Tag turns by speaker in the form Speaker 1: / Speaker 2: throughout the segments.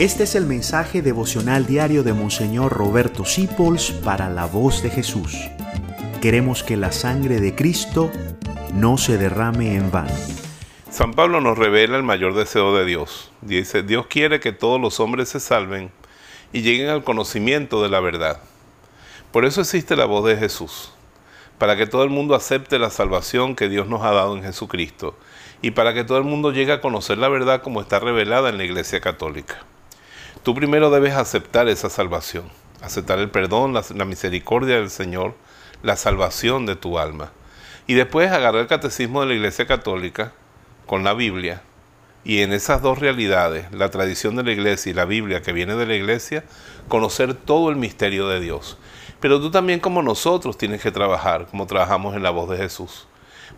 Speaker 1: Este es el mensaje devocional diario de Monseñor Roberto Sipols para la voz de Jesús. Queremos que la sangre de Cristo no se derrame en vano.
Speaker 2: San Pablo nos revela el mayor deseo de Dios. Dice, Dios quiere que todos los hombres se salven y lleguen al conocimiento de la verdad. Por eso existe la voz de Jesús, para que todo el mundo acepte la salvación que Dios nos ha dado en Jesucristo y para que todo el mundo llegue a conocer la verdad como está revelada en la Iglesia Católica. Tú primero debes aceptar esa salvación, aceptar el perdón, la, misericordia del Señor, la salvación de tu alma. Y después agarrar el catecismo de la Iglesia Católica con la Biblia. Y en esas dos realidades, la tradición de la Iglesia y la Biblia que viene de la Iglesia, conocer todo el misterio de Dios. Pero tú también como nosotros tienes que trabajar, como trabajamos en la voz de Jesús,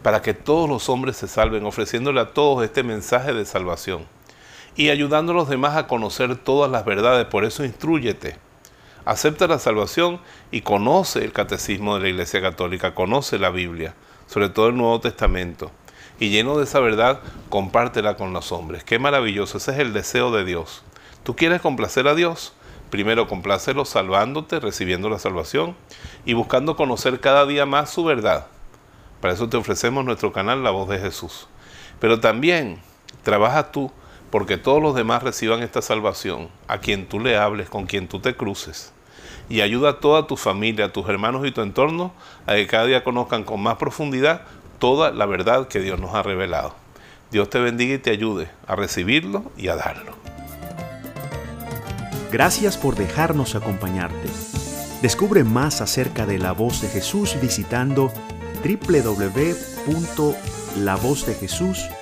Speaker 2: para que todos los hombres se salven, ofreciéndole a todos este mensaje de salvación y ayudando a los demás a conocer todas las verdades. Por eso instruyete. Acepta la salvación y conoce el catecismo de la Iglesia Católica, conoce la Biblia, sobre todo el Nuevo Testamento. Y lleno de esa verdad, compártela con los hombres. Qué maravilloso, ese es el deseo de Dios. ¿Tú quieres complacer a Dios? Primero complácelo salvándote, recibiendo la salvación y buscando conocer cada día más su verdad. Para eso te ofrecemos nuestro canal La Voz de Jesús. Pero también trabaja tú porque todos los demás reciban esta salvación, a quien tú le hables, con quien tú te cruces. Y ayuda a toda tu familia, a tus hermanos y tu entorno a que cada día conozcan con más profundidad toda la verdad que Dios nos ha revelado. Dios te bendiga y te ayude a recibirlo y a darlo.
Speaker 1: Gracias por dejarnos acompañarte. Descubre más acerca de la voz de Jesús visitando www.lavozdejesús.com